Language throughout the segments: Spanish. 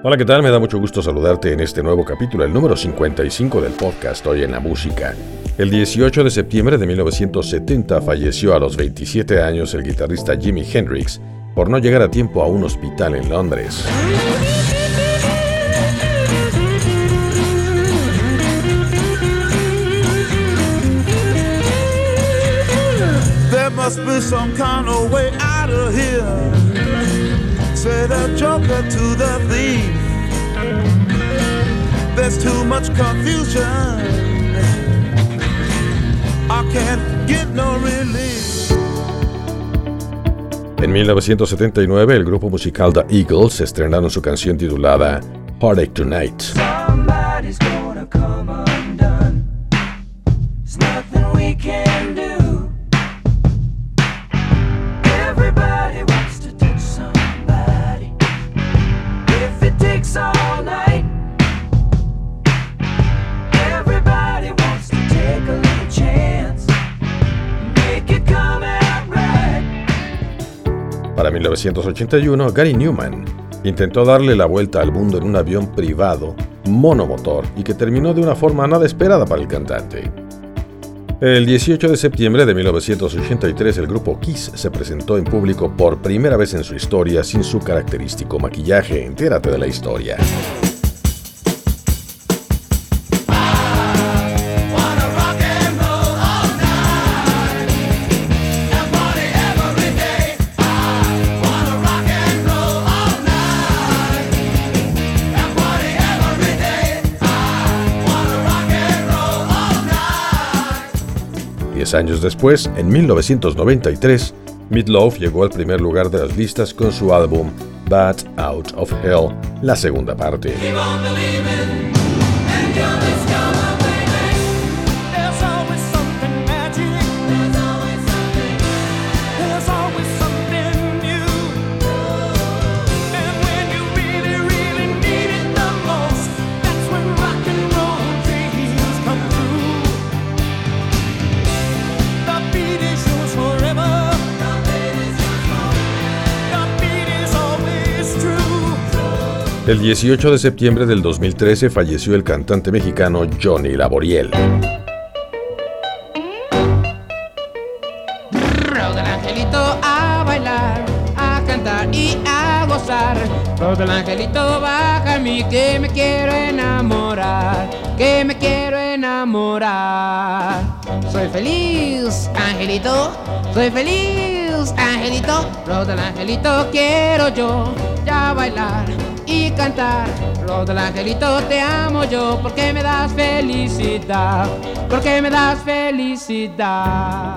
Hola, ¿qué tal? Me da mucho gusto saludarte en este nuevo capítulo, el número 55 del podcast Hoy en la Música. El 18 de septiembre de 1970 falleció a los 27 años el guitarrista Jimi Hendrix por no llegar a tiempo a un hospital en Londres. Say the joker to the thief. There's too much confusion. I can't get no relief. En 1979, el grupo musical The Eagles estrenaron su canción titulada Heartache Tonight. 1981, Gary Newman intentó darle la vuelta al mundo en un avión privado, monomotor, y que terminó de una forma nada esperada para el cantante. El 18 de septiembre de 1983, el grupo Kiss se presentó en público por primera vez en su historia sin su característico maquillaje. Entérate de la historia. Diez años después, en 1993, Meatloaf llegó al primer lugar de las listas con su álbum Bad Out of Hell, la segunda parte. El 18 de septiembre del 2013 falleció el cantante mexicano Johnny Laboriel. Los del angelito baja a mí que me quiero enamorar, que me quiero enamorar. Soy feliz, angelito, soy feliz, angelito. Los del angelito quiero yo ya bailar y cantar. Los del angelito te amo yo porque me das felicidad, porque me das felicidad.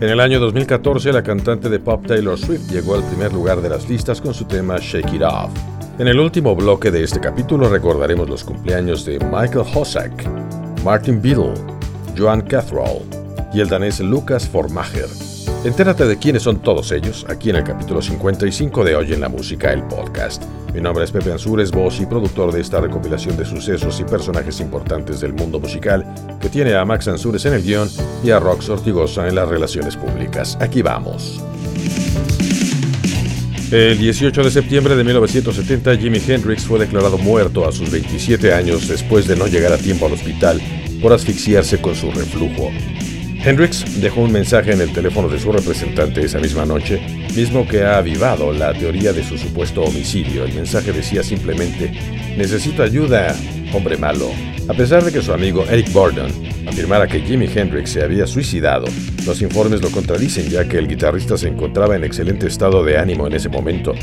En el año 2014, la cantante de pop Taylor Swift llegó al primer lugar de las listas con su tema Shake It Off. En el último bloque de este capítulo recordaremos los cumpleaños de Michael Hossack, Martin Beadle, Joan Cathrall y el danés Lucas Formager. Entérate de quiénes son todos ellos aquí en el capítulo 55 de Hoy en la Música, el podcast. Mi nombre es Pepe Ansures, voz y productor de esta recopilación de sucesos y personajes importantes del mundo musical que tiene a Max Ansures en el guion y a Rox Ortigosa en las relaciones públicas. Aquí vamos. El 18 de septiembre de 1970, Jimi Hendrix fue declarado muerto a sus 27 años después de no llegar a tiempo al hospital por asfixiarse con su reflujo. Hendrix dejó un mensaje en el teléfono de su representante esa misma noche, mismo que ha avivado la teoría de su supuesto homicidio. El mensaje decía simplemente, necesito ayuda, hombre malo. A pesar de que su amigo Eric Burdon afirmara que Jimi Hendrix se había suicidado, los informes lo contradicen ya que el guitarrista se encontraba en excelente estado de ánimo en ese momento.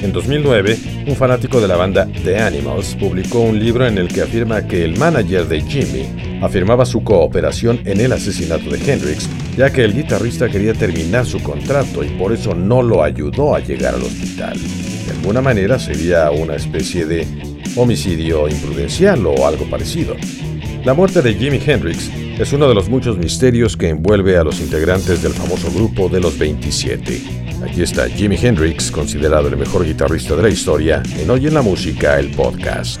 En 2009, un fanático de la banda The Animals publicó un libro en el que afirma que el manager de Jimmy afirmaba su cooperación en el asesinato de Hendrix, ya que el guitarrista quería terminar su contrato y por eso no lo ayudó a llegar al hospital. De alguna manera sería una especie de homicidio imprudencial o algo parecido. La muerte de Jimi Hendrix es uno de los muchos misterios que envuelve a los integrantes del famoso grupo de los 27. Aquí está Jimi Hendrix, considerado el mejor guitarrista de la historia, en Hoy en la Música, el podcast.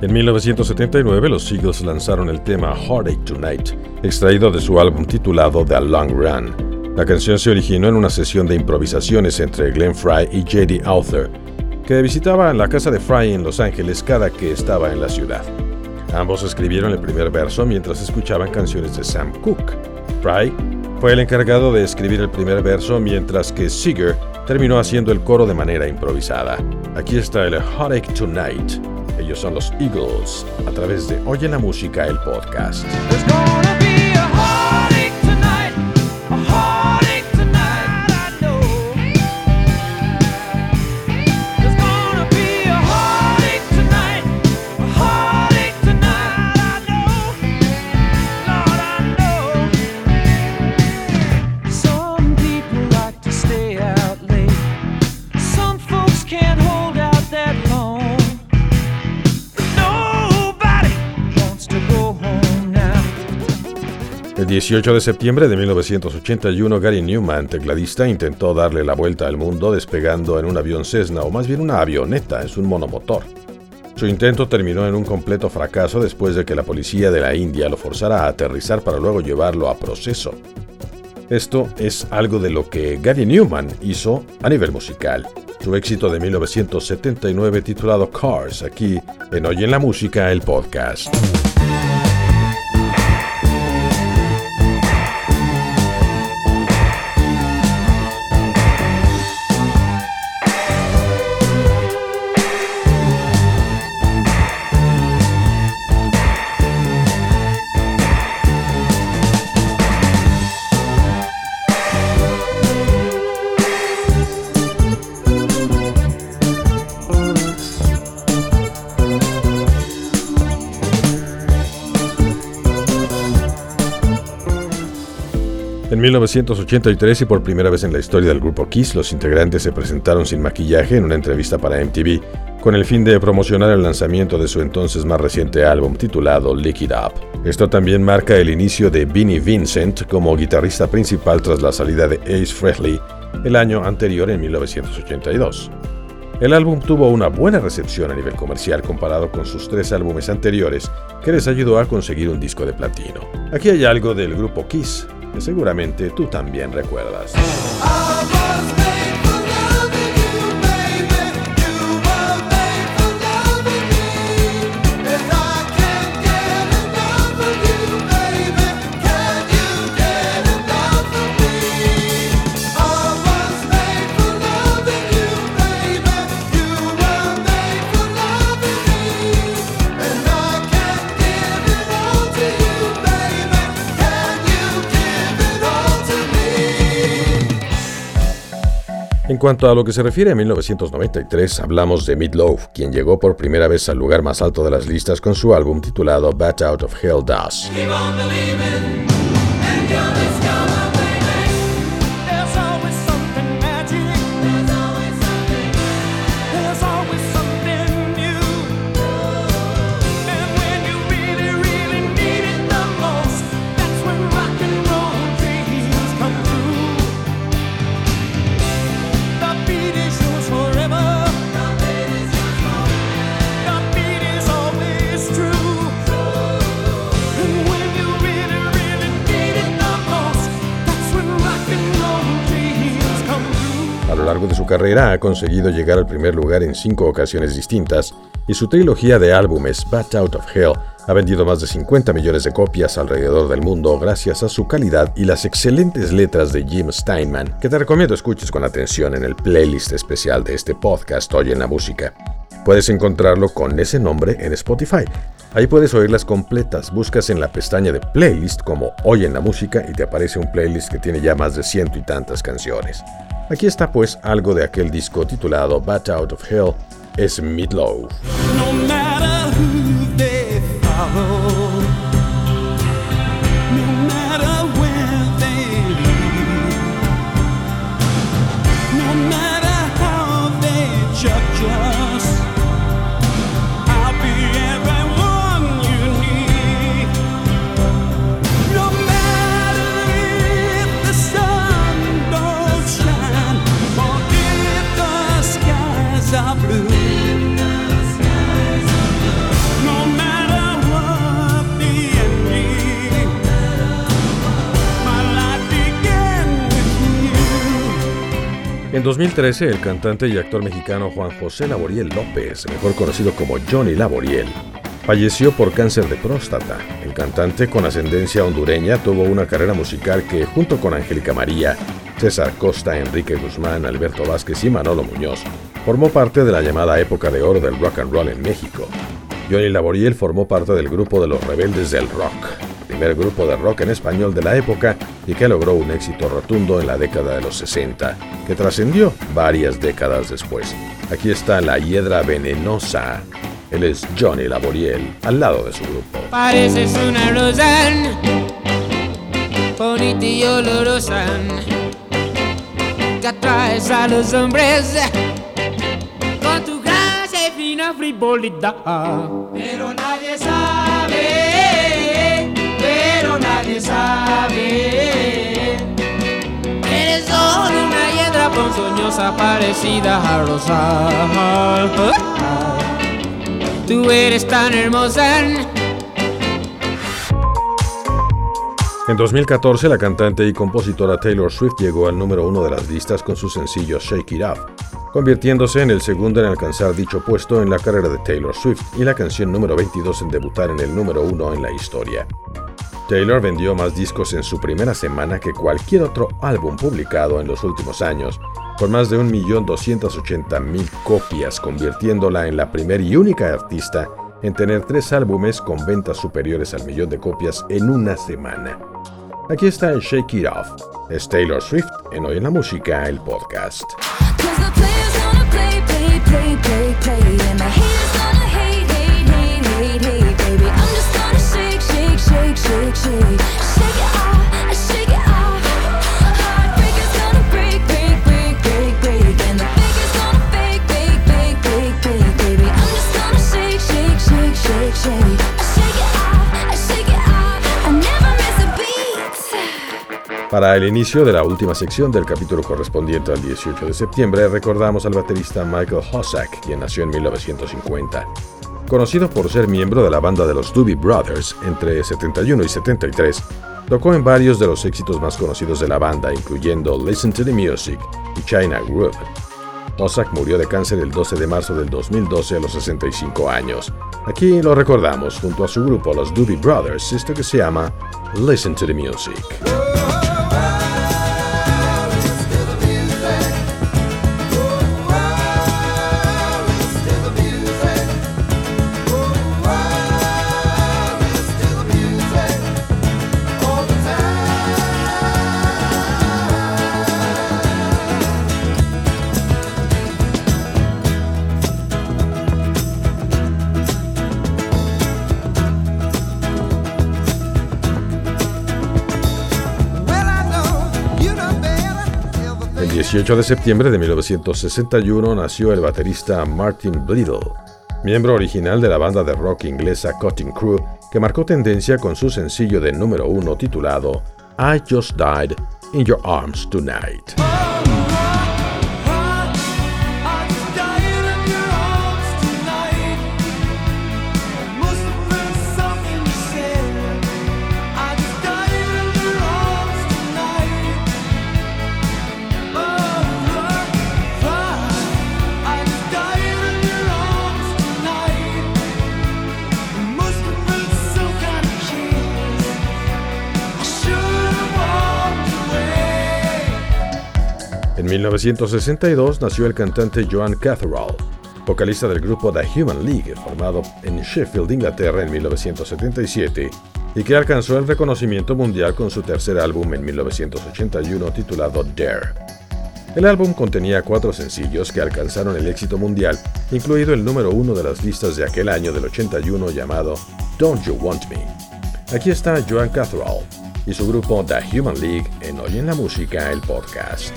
En 1979, los Eagles lanzaron el tema Heartache Tonight, extraído de su álbum titulado The Long Run. La canción se originó en una sesión de improvisaciones entre Glenn Fry y J.D. Arthur, que visitaba la casa de Fry en Los Ángeles cada que estaba en la ciudad. Ambos escribieron el primer verso mientras escuchaban canciones de Sam Cooke. Fry fue el encargado de escribir el primer verso mientras que Seeger terminó haciendo el coro de manera improvisada. Aquí está el Heartache Tonight. Ellos son los Eagles, a través de Oye la Música, el podcast. 18 de septiembre de 1981, Gary Newman, tecladista, intentó darle la vuelta al mundo despegando en un avión Cessna, o más bien una avioneta, es un monomotor. Su intento terminó en un completo fracaso después de que la policía de la India lo forzara a aterrizar para luego llevarlo a proceso. Esto es algo de lo que Gary Newman hizo a nivel musical. Su éxito de 1979 titulado Cars, aquí en Hoy en la Música, el podcast. 1983 y por primera vez en la historia del grupo Kiss, los integrantes se presentaron sin maquillaje en una entrevista para MTV, con el fin de promocionar el lanzamiento de su entonces más reciente álbum titulado Lick It Up. Esto también marca el inicio de Vinnie Vincent como guitarrista principal tras la salida de Ace Frehley el año anterior en 1982. El álbum tuvo una buena recepción a nivel comercial comparado con sus tres álbumes anteriores, que les ayudó a conseguir un disco de platino. Aquí hay algo del grupo Kiss, que seguramente tú también recuerdas. En cuanto a lo que se refiere a 1993, hablamos de Meatloaf, quien llegó por primera vez al lugar más alto de las listas con su álbum titulado Bat Out of Hell Does. Carrera ha conseguido llegar al primer lugar en cinco ocasiones distintas y su trilogía de álbumes Bat Out of Hell ha vendido más de 50 millones de copias alrededor del mundo gracias a su calidad y las excelentes letras de Jim Steinman, que te recomiendo escuches con atención en el playlist especial de este podcast Hoy en la Música. Puedes encontrarlo con ese nombre en Spotify. Ahí puedes oírlas completas. Buscas en la pestaña de playlist como Oye en la música y te aparece un playlist que tiene ya más de ciento y tantas canciones. Aquí está pues algo de aquel disco titulado Bat Out of Hell, es Meatloaf. 2013, el cantante y actor mexicano Juan José Laboriel López, mejor conocido como Johnny Laboriel, falleció por cáncer de próstata. El cantante con ascendencia hondureña tuvo una carrera musical que, junto con Angélica María, César Costa, Enrique Guzmán, Alberto Vázquez y Manolo Muñoz, formó parte de la llamada época de oro del rock and roll en México. Johnny Laboriel formó parte del grupo de los Rebeldes del Rock, primer grupo de rock en español de la época y que logró un éxito rotundo en la década de los 60, que trascendió varias décadas después. Aquí está la hiedra venenosa. Él es Johnny Laboriel, al lado de su grupo. Pareces una rosa bonita y olorosa que atraes a los hombres con tu gracia y fina frivolidad. Pero nadie sabe, nadie. En 2014, la cantante y compositora Taylor Swift llegó al número uno de las listas con su sencillo Shake It Up, convirtiéndose en el segundo en alcanzar dicho puesto en la carrera de Taylor Swift y la canción número 22 en debutar en el número uno en la historia. Taylor vendió más discos en su primera semana que cualquier otro álbum publicado en los últimos años, con más de 1.280.000 copias, convirtiéndola en la primera y única artista en tener tres álbumes con ventas superiores al millón de copias en una semana. Aquí está Shake It Off. Es Taylor Swift en Hoy en la Música, el podcast. Para el inicio de la última sección del capítulo correspondiente al 18 de septiembre, recordamos al baterista Michael Hossack, quien nació en 1950. Conocido por ser miembro de la banda de los Doobie Brothers entre 71 y 73, tocó en varios de los éxitos más conocidos de la banda, incluyendo Listen to the Music y China Groove. Hossack murió de cáncer el 12 de marzo del 2012 a los 65 años. Aquí lo recordamos junto a su grupo los Doobie Brothers, esto que se llama Listen to the Music. El 18 de septiembre de 1961 nació el baterista Martin Bledel, miembro original de la banda de rock inglesa Cutting Crew, que marcó tendencia con su sencillo de número uno titulado I Just Died in Your Arms Tonight. 1962 nació el cantante Joan Catherall, vocalista del grupo The Human League, formado en Sheffield, Inglaterra en 1977, y que alcanzó el reconocimiento mundial con su tercer álbum en 1981 titulado Dare. El álbum contenía cuatro sencillos que alcanzaron el éxito mundial, incluido el número uno de las listas de aquel año del 81 llamado Don't You Want Me. Aquí está Joan Catherall y su grupo The Human League en Hoy en la Música, el podcast.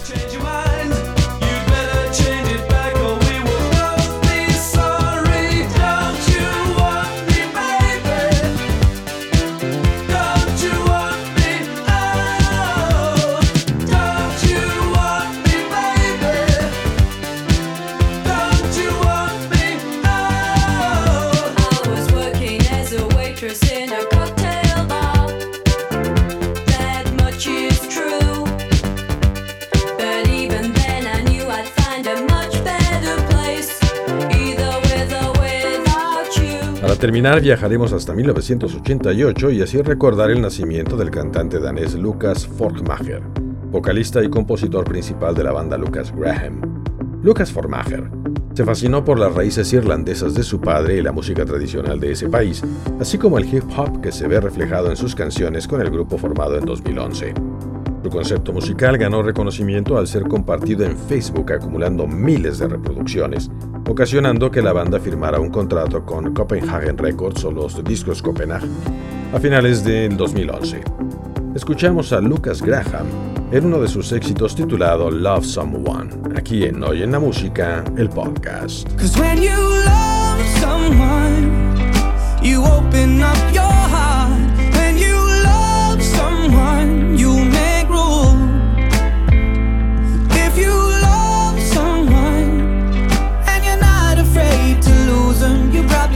Terminar, viajaremos hasta 1988 y así recordar el nacimiento del cantante danés Lucas Forkmacher, vocalista y compositor principal de la banda Lucas Graham. Lucas Forkmacher se fascinó por las raíces irlandesas de su padre y la música tradicional de ese país, así como el hip hop que se ve reflejado en sus canciones con el grupo formado en 2011. Su concepto musical ganó reconocimiento al ser compartido en Facebook acumulando miles de reproducciones, ocasionando que la banda firmara un contrato con Copenhagen Records o los Discos Copenhague a finales del 2011. Escuchamos a Lucas Graham en uno de sus éxitos titulado Love Someone, aquí en Hoy en la Música, el podcast.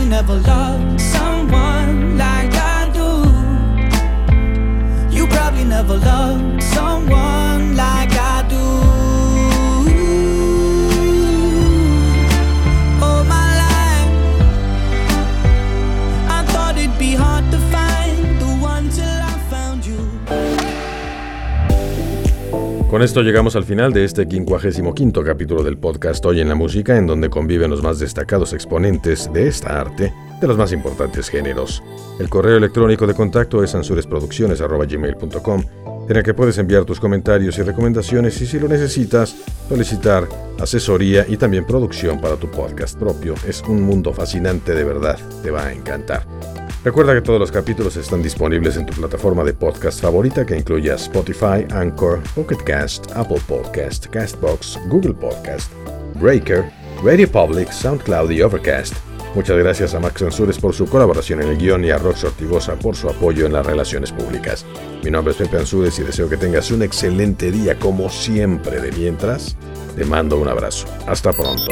Never loved Con esto llegamos al final de este 55 capítulo del podcast Hoy en la Música, en donde conviven los más destacados exponentes de esta arte de los más importantes géneros. El correo electrónico de contacto es ansuresproducciones.gmail.com en el que puedes enviar tus comentarios y recomendaciones y si lo necesitas, solicitar asesoría y también producción para tu podcast propio. Es un mundo fascinante de verdad, te va a encantar. Recuerda que todos los capítulos están disponibles en tu plataforma de podcast favorita que incluye a Spotify, Anchor, Pocket Cast, Apple Podcast, Castbox, Google Podcast, Breaker, Radio Public, SoundCloud y Overcast. Muchas gracias a Max Ansures por su colaboración en el guion y a Rox Ortigosa por su apoyo en las relaciones públicas. Mi nombre es Pepe Ansures y deseo que tengas un excelente día como siempre. De mientras, te mando un abrazo. Hasta pronto.